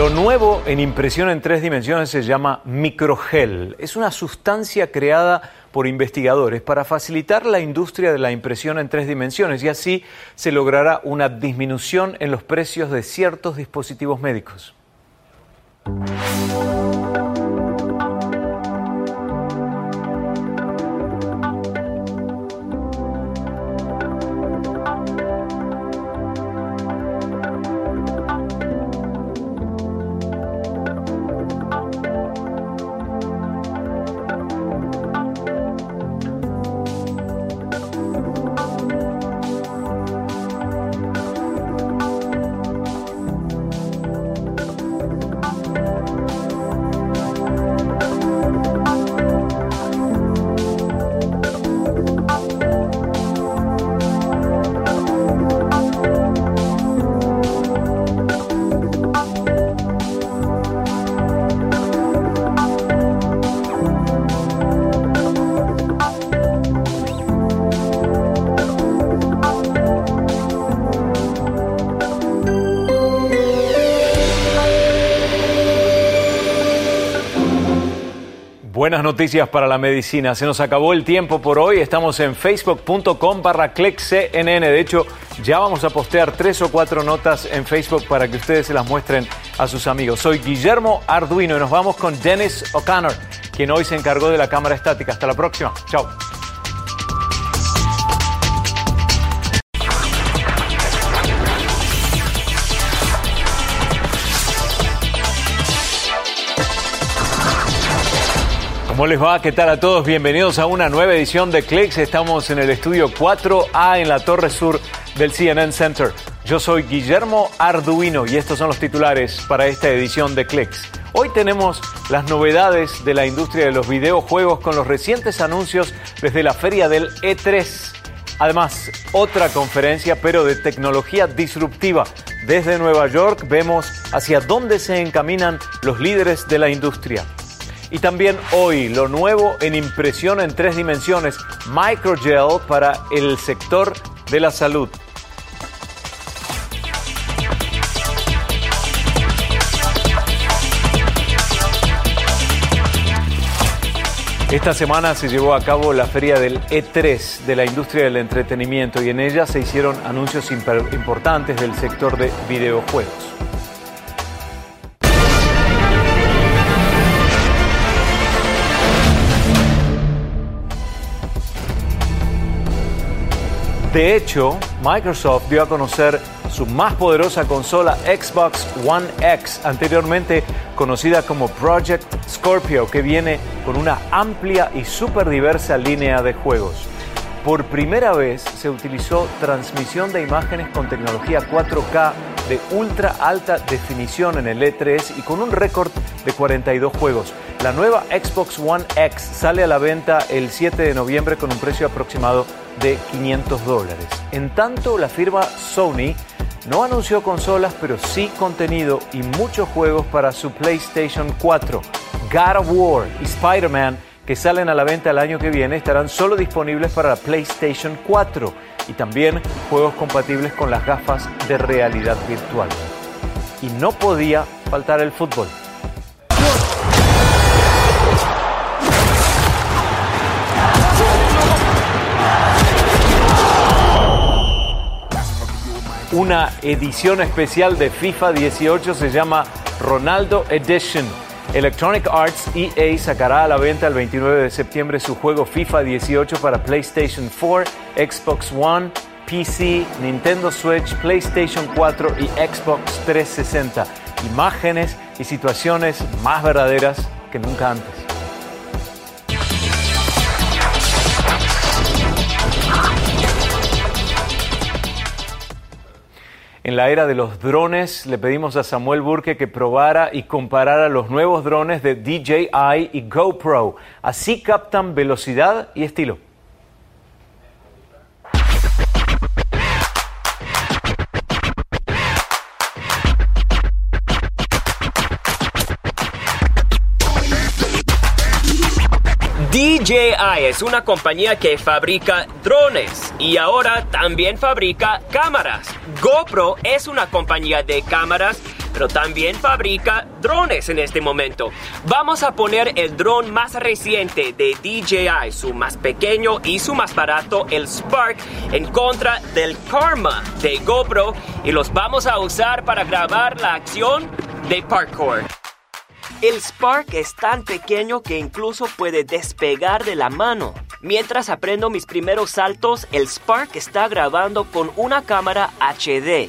Lo nuevo en impresión en tres dimensiones se llama microgel. Es una sustancia creada por investigadores para facilitar la industria de la impresión en tres dimensiones y así se logrará una disminución en los precios de ciertos dispositivos médicos. Buenas noticias para la medicina. Se nos acabó el tiempo por hoy. Estamos en facebook.com barra CNN. De hecho, ya vamos a postear tres o cuatro notas en Facebook para que ustedes se las muestren a sus amigos. Soy Guillermo Arduino y nos vamos con Dennis O'Connor, quien hoy se encargó de la cámara estática. Hasta la próxima. Chao. ¿Cómo les va? ¿Qué tal a todos? Bienvenidos a una nueva edición de Clicks. Estamos en el estudio 4A en la torre sur del CNN Center. Yo soy Guillermo Arduino y estos son los titulares para esta edición de Clicks. Hoy tenemos las novedades de la industria de los videojuegos con los recientes anuncios desde la feria del E3. Además, otra conferencia pero de tecnología disruptiva. Desde Nueva York vemos hacia dónde se encaminan los líderes de la industria. Y también hoy lo nuevo en impresión en tres dimensiones, Microgel para el sector de la salud. Esta semana se llevó a cabo la feria del E3 de la industria del entretenimiento y en ella se hicieron anuncios importantes del sector de videojuegos. De hecho, Microsoft dio a conocer su más poderosa consola Xbox One X, anteriormente conocida como Project Scorpio, que viene con una amplia y súper diversa línea de juegos. Por primera vez se utilizó transmisión de imágenes con tecnología 4K de ultra alta definición en el E3 y con un récord de 42 juegos. La nueva Xbox One X sale a la venta el 7 de noviembre con un precio aproximado de 500 dólares. En tanto, la firma Sony no anunció consolas, pero sí contenido y muchos juegos para su PlayStation 4. God of War y Spider-Man, que salen a la venta el año que viene, estarán solo disponibles para la PlayStation 4 y también juegos compatibles con las gafas de realidad virtual. Y no podía faltar el fútbol. Una edición especial de FIFA 18 se llama Ronaldo Edition. Electronic Arts EA sacará a la venta el 29 de septiembre su juego FIFA 18 para PlayStation 4, Xbox One, PC, Nintendo Switch, PlayStation 4 y Xbox 360. Imágenes y situaciones más verdaderas que nunca antes. En la era de los drones, le pedimos a Samuel Burke que probara y comparara los nuevos drones de DJI y GoPro. Así captan velocidad y estilo. DJI es una compañía que fabrica drones y ahora también fabrica cámaras. GoPro es una compañía de cámaras pero también fabrica drones en este momento. Vamos a poner el dron más reciente de DJI, su más pequeño y su más barato, el Spark, en contra del Karma de GoPro y los vamos a usar para grabar la acción de parkour. El Spark es tan pequeño que incluso puede despegar de la mano. Mientras aprendo mis primeros saltos, el Spark está grabando con una cámara HD.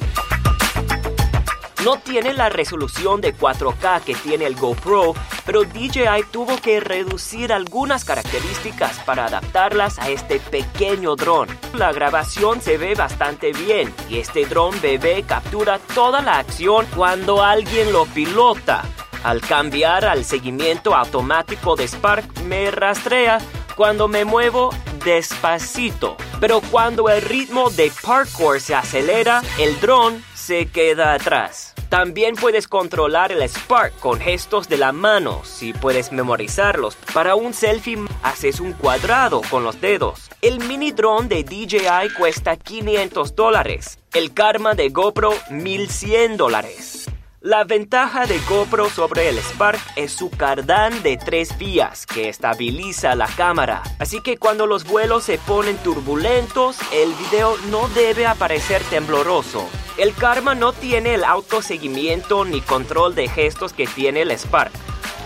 No tiene la resolución de 4K que tiene el GoPro, pero DJI tuvo que reducir algunas características para adaptarlas a este pequeño dron. La grabación se ve bastante bien y este dron bebé captura toda la acción cuando alguien lo pilota. Al cambiar al seguimiento automático de Spark me rastrea cuando me muevo despacito. Pero cuando el ritmo de parkour se acelera, el dron se queda atrás. También puedes controlar el Spark con gestos de la mano, si puedes memorizarlos. Para un selfie haces un cuadrado con los dedos. El mini drone de DJI cuesta 500 dólares. El Karma de GoPro 1100 dólares. La ventaja de GoPro sobre el Spark es su cardán de tres vías que estabiliza la cámara. Así que cuando los vuelos se ponen turbulentos, el video no debe aparecer tembloroso. El Karma no tiene el autoseguimiento ni control de gestos que tiene el Spark.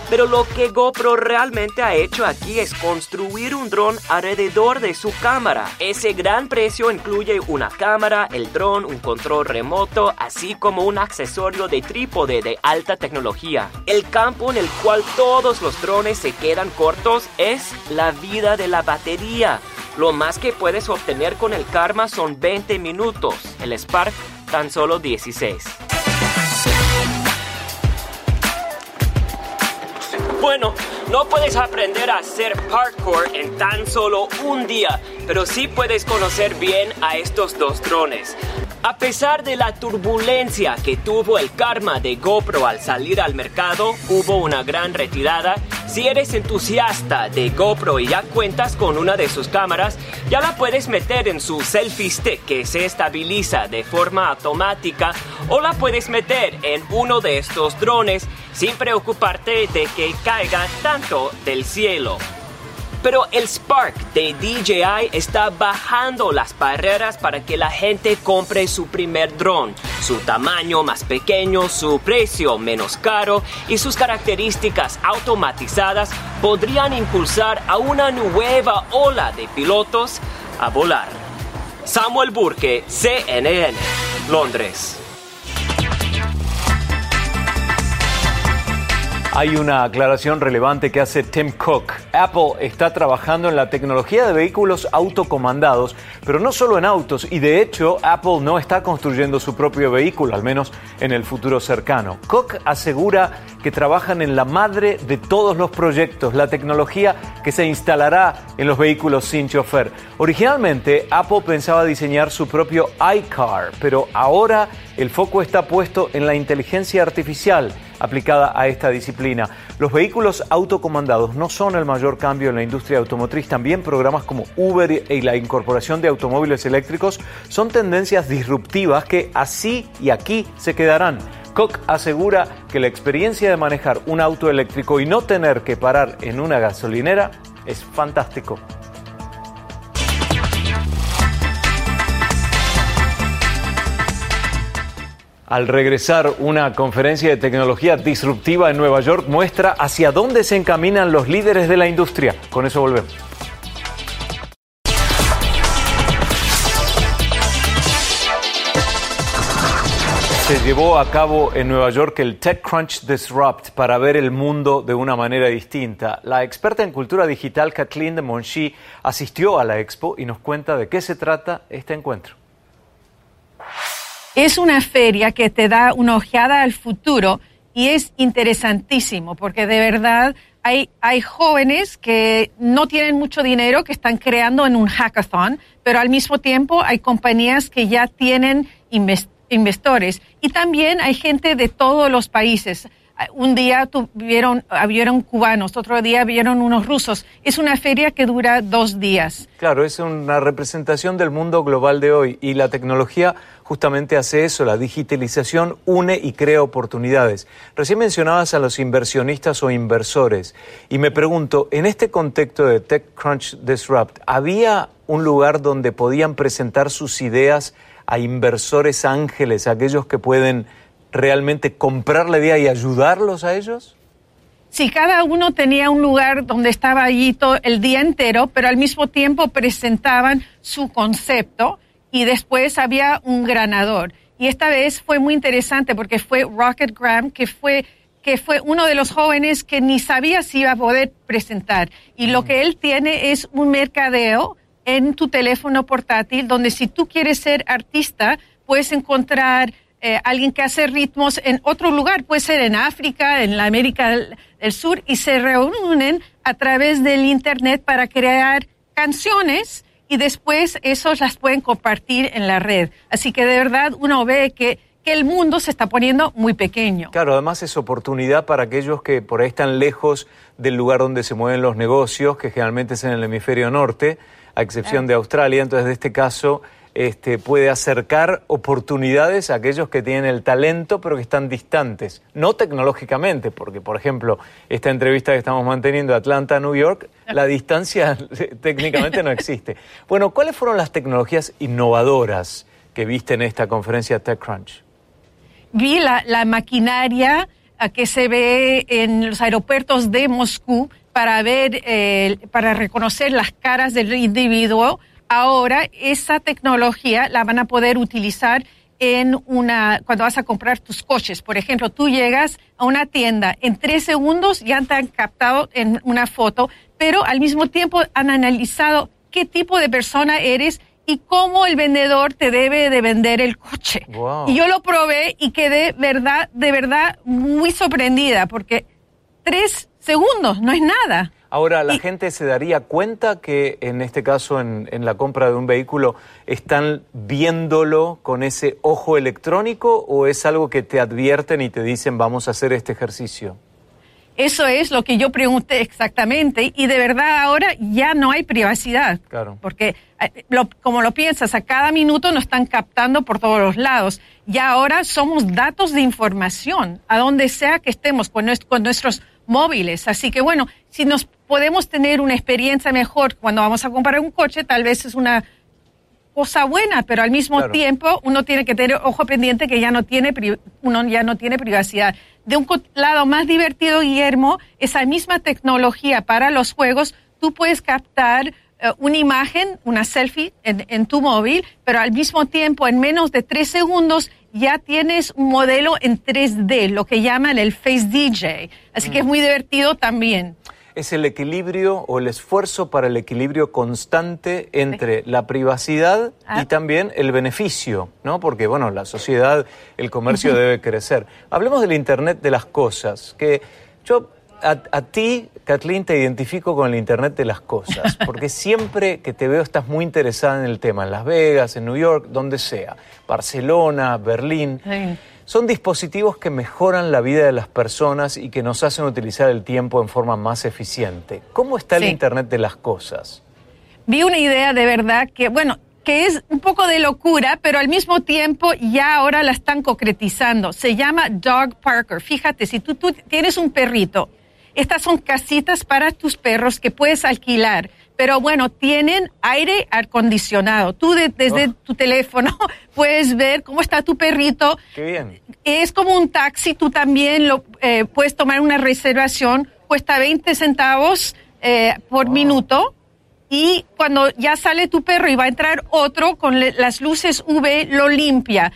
Pero lo que GoPro realmente ha hecho aquí es construir un dron alrededor de su cámara. Ese gran precio incluye una cámara, el dron, un control remoto, así como un accesorio de trípode de alta tecnología. El campo en el cual todos los drones se quedan cortos es la vida de la batería. Lo más que puedes obtener con el Karma son 20 minutos, el Spark tan solo 16. Bueno, no puedes aprender a hacer parkour en tan solo un día, pero sí puedes conocer bien a estos dos drones. A pesar de la turbulencia que tuvo el karma de GoPro al salir al mercado, hubo una gran retirada. Si eres entusiasta de GoPro y ya cuentas con una de sus cámaras, ya la puedes meter en su selfie stick que se estabiliza de forma automática o la puedes meter en uno de estos drones sin preocuparte de que caiga tanto del cielo. Pero el Spark de DJI está bajando las barreras para que la gente compre su primer dron. Su tamaño más pequeño, su precio menos caro y sus características automatizadas podrían impulsar a una nueva ola de pilotos a volar. Samuel Burke, CNN, Londres. Hay una aclaración relevante que hace Tim Cook. Apple está trabajando en la tecnología de vehículos autocomandados, pero no solo en autos, y de hecho Apple no está construyendo su propio vehículo, al menos en el futuro cercano. Cook asegura que trabajan en la madre de todos los proyectos, la tecnología que se instalará en los vehículos sin chofer. Originalmente Apple pensaba diseñar su propio iCar, pero ahora el foco está puesto en la inteligencia artificial aplicada a esta disciplina. Los vehículos autocomandados no son el mayor cambio en la industria automotriz. También programas como Uber y la incorporación de automóviles eléctricos son tendencias disruptivas que así y aquí se quedarán. Koch asegura que la experiencia de manejar un auto eléctrico y no tener que parar en una gasolinera es fantástico. Al regresar, una conferencia de tecnología disruptiva en Nueva York muestra hacia dónde se encaminan los líderes de la industria. Con eso volvemos. Se llevó a cabo en Nueva York el TechCrunch Disrupt para ver el mundo de una manera distinta. La experta en cultura digital Kathleen de Monchi asistió a la expo y nos cuenta de qué se trata este encuentro es una feria que te da una ojeada al futuro y es interesantísimo porque de verdad hay, hay jóvenes que no tienen mucho dinero, que están creando en un hackathon, pero al mismo tiempo hay compañías que ya tienen inversores y también hay gente de todos los países. un día vieron, vieron cubanos, otro día vieron unos rusos. Es una feria que dura dos días. Claro, es una representación del mundo global de hoy y la tecnología justamente hace eso, la digitalización une y crea oportunidades. Recién mencionabas a los inversionistas o inversores y me pregunto, en este contexto de TechCrunch Disrupt, ¿había un lugar donde podían presentar sus ideas a inversores ángeles, aquellos que pueden realmente comprar la idea y ayudarlos a ellos? Sí, cada uno tenía un lugar donde estaba allí todo el día entero, pero al mismo tiempo presentaban su concepto y después había un ganador. Y esta vez fue muy interesante porque fue Rocket Graham, que fue, que fue uno de los jóvenes que ni sabía si iba a poder presentar. Y lo mm. que él tiene es un mercadeo en tu teléfono portátil donde si tú quieres ser artista, puedes encontrar eh, alguien que hace ritmos en otro lugar, puede ser en África, en la América del, Sur, y se reúnen a través del Internet para crear canciones y después esos las pueden compartir en la red. Así que de verdad uno ve que, que el mundo se está poniendo muy pequeño. Claro, además es oportunidad para aquellos que por ahí están lejos del lugar donde se mueven los negocios, que generalmente es en el hemisferio norte, a excepción de Australia. Entonces, de este caso, este, puede acercar oportunidades a aquellos que tienen el talento pero que están distantes, no tecnológicamente, porque por ejemplo esta entrevista que estamos manteniendo Atlanta, New York, la distancia técnicamente no existe. Bueno, ¿cuáles fueron las tecnologías innovadoras que viste en esta conferencia TechCrunch? Vi la, maquinaria que se ve en los aeropuertos de Moscú para ver, eh, para reconocer las caras del individuo ahora esa tecnología la van a poder utilizar en una, cuando vas a comprar tus coches. Por ejemplo, tú llegas a una tienda, en tres segundos ya te han captado en una foto, pero al mismo tiempo han analizado qué tipo de persona eres y cómo el vendedor te debe de vender el coche. Y yo lo probé y quedé verdad, de verdad muy sorprendida porque tres segundos no es nada. Ahora, ¿la gente se daría cuenta que en este caso, en, la compra de un vehículo, están viéndolo con ese ojo electrónico o es algo que te advierten y te dicen vamos a hacer este ejercicio? Eso es lo que yo pregunté exactamente y de verdad ahora ya no hay privacidad. Claro. Porque eh, como lo piensas, a cada minuto nos están captando por todos los lados. Y ahora somos datos de información, a donde sea que estemos con, con nuestros móviles. Así que bueno, si nos podemos tener una experiencia mejor cuando vamos a comprar un coche, tal vez es una cosa buena, pero al mismo tiempo uno tiene que tener ojo pendiente que ya no tiene uno ya no tiene privacidad. De un lado más divertido, Guillermo, esa misma tecnología para los juegos, tú puedes captar eh, una imagen, una selfie en, en, tu móvil, pero al mismo tiempo, en menos de tres segundos, ya tienes un modelo en 3D, lo que llaman el Face DJ. Así que es muy divertido también. Es el equilibrio o el esfuerzo para el equilibrio constante entre la privacidad y ah. también el beneficio, ¿no? Porque, bueno, la sociedad, el comercio debe crecer. Hablemos del Internet de las cosas, que yo a, ti, Kathleen, te identifico con el Internet de las cosas, porque siempre que te veo estás muy interesada en el tema, en Las Vegas, en New York, donde sea, Barcelona, Berlín. Son dispositivos que mejoran la vida de las personas y que nos hacen utilizar el tiempo en forma más eficiente. ¿Cómo está el Internet de las cosas? Vi una idea de verdad que, bueno, que es un poco de locura, pero al mismo tiempo ya ahora la están concretizando. Se llama Dog Parker. Fíjate, si tú, tú tienes un perrito estas son casitas para tus perros que puedes alquilar, pero bueno, tienen aire acondicionado. Tú desde oh. tu teléfono puedes ver cómo está tu perrito. Qué bien. Es como un taxi, tú también lo eh, puedes tomar una reservación, cuesta 20 centavos eh, por minuto. Y cuando ya sale tu perro y va a entrar otro con las luces UV, lo limpia.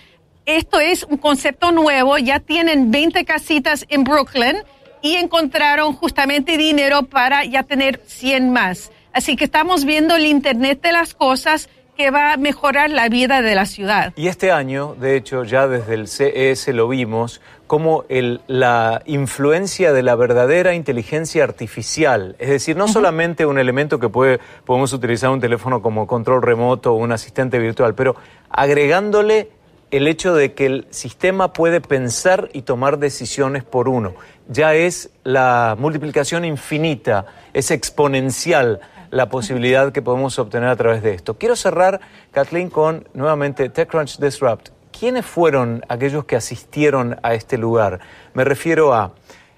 Esto es un concepto nuevo, ya tienen 20 casitas en Brooklyn y encontraron justamente dinero para ya tener 100 más. Así que estamos viendo el Internet de las Cosas que va a mejorar la vida de la ciudad. Y este año, de hecho, ya desde el CES lo vimos, como el, la influencia de la verdadera inteligencia artificial, es decir, no solamente un elemento que puede, podemos utilizar un teléfono como control remoto o un asistente virtual, pero agregándole el hecho de que el sistema puede pensar y tomar decisiones por uno. Ya es la multiplicación infinita, es exponencial la posibilidad que podemos obtener a través de esto. Quiero cerrar, Kathleen, con nuevamente TechCrunch Disrupt. ¿Quiénes fueron aquellos que asistieron a este lugar? Me refiero a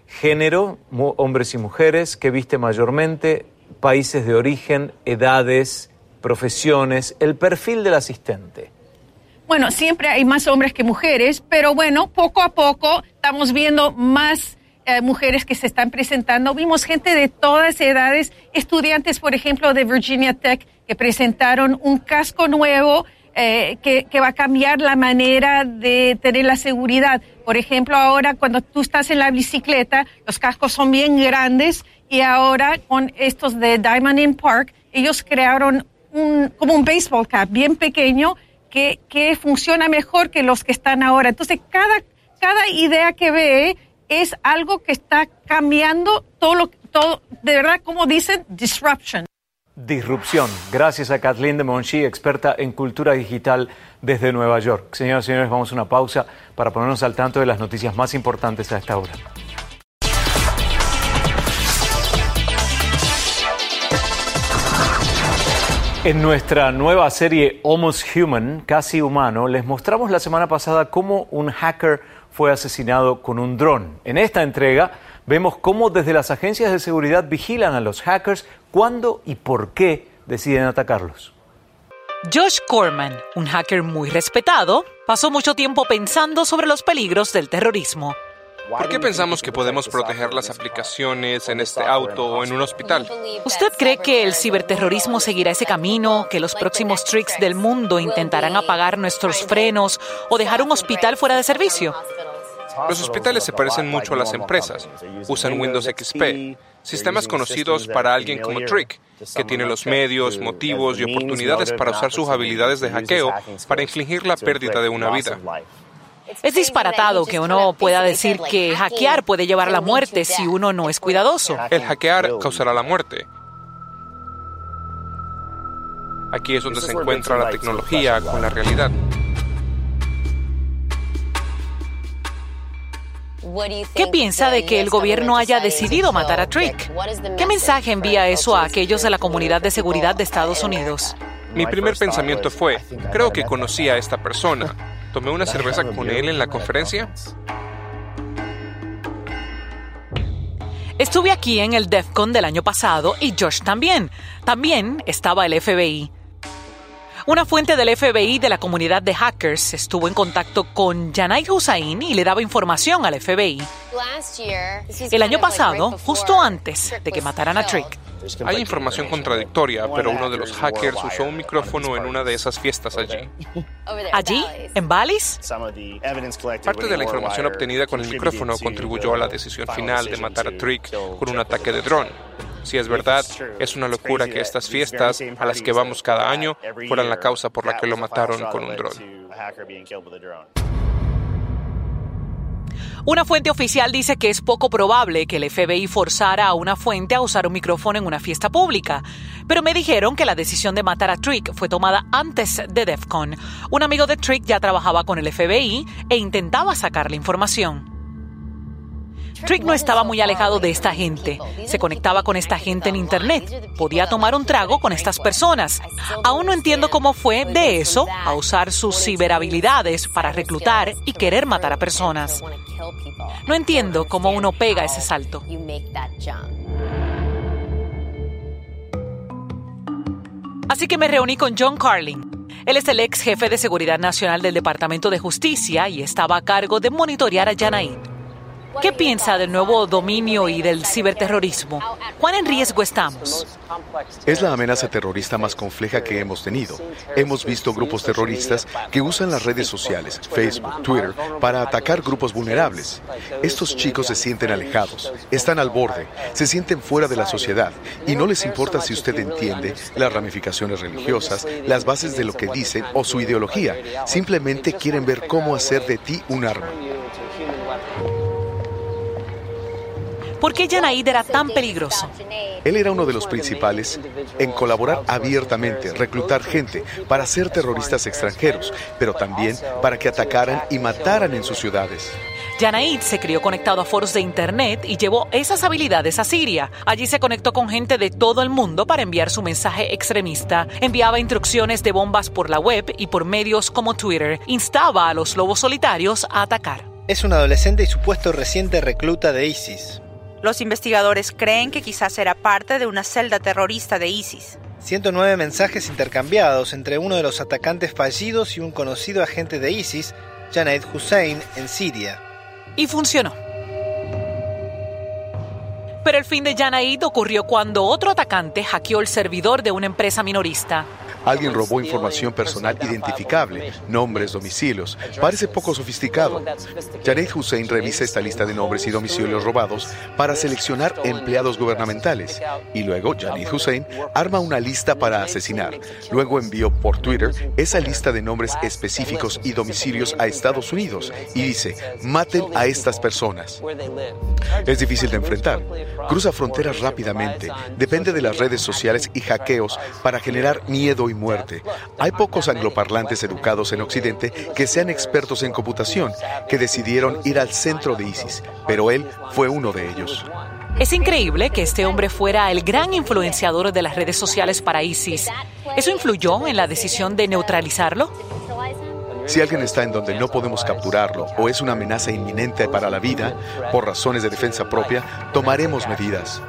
género, hombres y mujeres, que viste mayormente, países de origen, edades, profesiones, el perfil del asistente. Bueno, siempre hay más hombres que mujeres, pero bueno, poco a poco estamos viendo más eh, mujeres que se están presentando. Vimos gente de todas edades, estudiantes, por ejemplo, de Virginia Tech, que presentaron un casco nuevo eh, que, que, va a cambiar la manera de tener la seguridad. Por ejemplo, ahora cuando tú estás en la bicicleta, los cascos son bien grandes y ahora con estos de Diamond in Park, ellos crearon un, como un baseball cap bien pequeño que, funciona mejor que los que están ahora. Entonces, cada, cada idea que ve es algo que está cambiando todo lo todo, de verdad, como dicen, disruption. Disrupción. Gracias a Kathleen de Monchi, experta en cultura digital desde Nueva York. Señoras y señores, vamos a una pausa para ponernos al tanto de las noticias más importantes a esta hora. En nuestra nueva serie Almost Human, casi humano, les mostramos la semana pasada cómo un hacker fue asesinado con un dron. En esta entrega vemos cómo desde las agencias de seguridad vigilan a los hackers, cuándo y por qué deciden atacarlos. Josh Corman, un hacker muy respetado, pasó mucho tiempo pensando sobre los peligros del terrorismo. ¿Por qué pensamos que podemos proteger las aplicaciones en este auto o en un hospital? ¿Usted cree que el ciberterrorismo seguirá ese camino, que los próximos tricks del mundo intentarán apagar nuestros frenos o dejar un hospital fuera de servicio? Los hospitales se parecen mucho a las empresas. Usan Windows XP, sistemas conocidos para alguien como Trick, que tiene los medios, motivos y oportunidades para usar sus habilidades de hackeo para infligir la pérdida de una vida. Es disparatado que uno pueda decir que hackear puede llevar a la muerte si uno no es cuidadoso. El hackear causará la muerte. Aquí es donde se encuentra la tecnología con la realidad. ¿Qué piensa de que el gobierno haya decidido matar a Trick? ¿Qué mensaje envía eso a aquellos de la comunidad de seguridad de Estados Unidos? Mi primer pensamiento fue, creo que conocí a esta persona. Tomé una cerveza con él en la conferencia. Estuve aquí en el DEFCON del año pasado y Josh también. También estaba el FBI. Una fuente del FBI de la comunidad de hackers estuvo en contacto con Janai Hussain y le daba información al FBI. El año pasado, justo antes de que mataran a Trick. Hay información contradictoria, pero uno de los hackers usó un micrófono en una de esas fiestas allí. ¿Allí? ¿En Balis? Parte de la información obtenida con el micrófono contribuyó a la decisión final de matar a Trick con un ataque de dron. Si es verdad, es una locura que estas fiestas a las que vamos cada año fueran la causa por la que lo mataron con un dron. Una fuente oficial dice que es poco probable que el FBI forzara a una fuente a usar un micrófono en una fiesta pública, pero me dijeron que la decisión de matar a Trick fue tomada antes de DEFCON. Un amigo de Trick ya trabajaba con el FBI e intentaba sacar la información. Trick no estaba muy alejado de esta gente. Se conectaba con esta gente en Internet. Podía tomar un trago con estas personas. Aún no entiendo cómo fue de eso a usar sus ciberhabilidades para reclutar y querer matar a personas. No entiendo cómo uno pega ese salto. Así que me reuní con John Carlin. Él es el ex jefe de Seguridad Nacional del Departamento de Justicia y estaba a cargo de monitorear a Janaid. ¿Qué piensa del nuevo dominio y del ciberterrorismo? ¿Cuán en riesgo estamos? Es la amenaza terrorista más compleja que hemos tenido. Hemos visto grupos terroristas que usan las redes sociales, Facebook, Twitter, para atacar grupos vulnerables. Estos chicos se sienten alejados, están al borde, se sienten fuera de la sociedad y no les importa si usted entiende las ramificaciones religiosas, las bases de lo que dicen o su ideología. Simplemente quieren ver cómo hacer de ti un arma. ¿Por qué Janaid era tan peligroso? Él era uno de los principales en colaborar abiertamente, reclutar gente para ser terroristas extranjeros, pero también para que atacaran y mataran en sus ciudades. Yanaid se crió conectado a foros de Internet y llevó esas habilidades a Siria. Allí se conectó con gente de todo el mundo para enviar su mensaje extremista. Enviaba instrucciones de bombas por la web y por medios como Twitter. Instaba a los lobos solitarios a atacar. Es un adolescente y supuesto reciente recluta de ISIS. Los investigadores creen que quizás era parte de una celda terrorista de ISIS. 109 mensajes intercambiados entre uno de los atacantes fallidos y un conocido agente de ISIS, Janaid Hussein, en Siria y funcionó. Pero el fin de Janaid ocurrió cuando otro atacante hackeó el servidor de una empresa minorista. Alguien robó información personal identificable, nombres, domicilios. Parece poco sofisticado. Jared Hussein revisa esta lista de nombres y domicilios robados para seleccionar empleados gubernamentales. Y luego Jared Hussein arma una lista para asesinar. Luego envió por Twitter esa lista de nombres específicos y domicilios a Estados Unidos y dice, maten a estas personas. Es difícil de enfrentar. Cruza fronteras rápidamente. Depende de las redes sociales y hackeos para generar miedo y muerte. Hay pocos angloparlantes educados en Occidente que sean expertos en computación, que decidieron ir al centro de ISIS, pero él fue uno de ellos. Es increíble que este hombre fuera el gran influenciador de las redes sociales para ISIS. ¿Eso influyó en la decisión de neutralizarlo? Si alguien está en donde no podemos capturarlo o es una amenaza inminente para la vida, por razones de defensa propia, tomaremos medidas.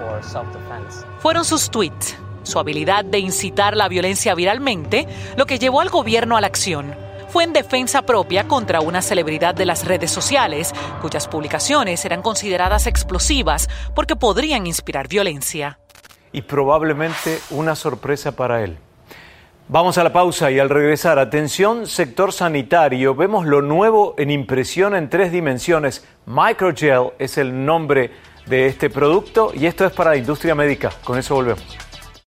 Fueron sus tweets su habilidad de incitar la violencia viralmente, lo que llevó al gobierno a la acción. Fue en defensa propia contra una celebridad de las redes sociales, cuyas publicaciones eran consideradas explosivas porque podrían inspirar violencia. Y probablemente una sorpresa para él. Vamos a la pausa y al regresar, atención sector sanitario, vemos lo nuevo en impresión en tres dimensiones. Microgel es el nombre de este producto y esto es para la industria médica. Con eso volvemos.